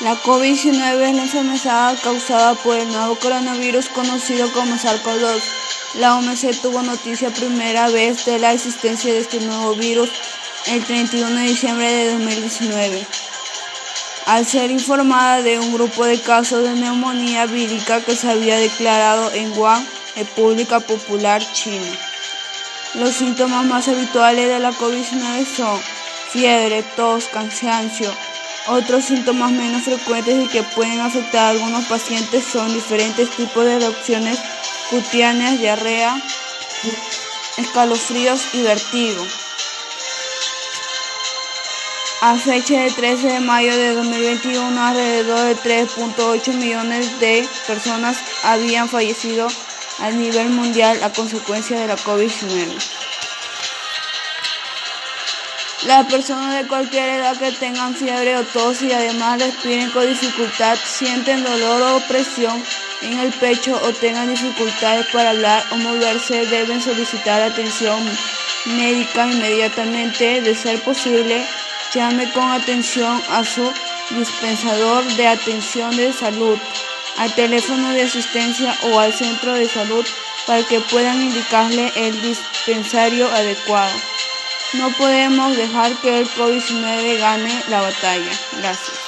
La COVID-19 es la enfermedad causada por el nuevo coronavirus conocido como SARS-CoV-2. La OMS tuvo noticia primera vez de la existencia de este nuevo virus el 31 de diciembre de 2019, al ser informada de un grupo de casos de neumonía vírica que se había declarado en Wuhan, República Popular China. Los síntomas más habituales de la COVID-19 son fiebre, tos, cansancio, otros síntomas menos frecuentes y que pueden afectar a algunos pacientes son diferentes tipos de erupciones cutáneas, diarrea, escalofríos y vertigo. A fecha de 13 de mayo de 2021, alrededor de 3.8 millones de personas habían fallecido a nivel mundial a consecuencia de la COVID-19. Las personas de cualquier edad que tengan fiebre o tos y además respiren con dificultad, sienten dolor o opresión en el pecho o tengan dificultades para hablar o moverse, deben solicitar atención médica inmediatamente. De ser posible, llame con atención a su dispensador de atención de salud, al teléfono de asistencia o al centro de salud para que puedan indicarle el dispensario adecuado. No podemos dejar que el COVID-19 gane la batalla. Gracias.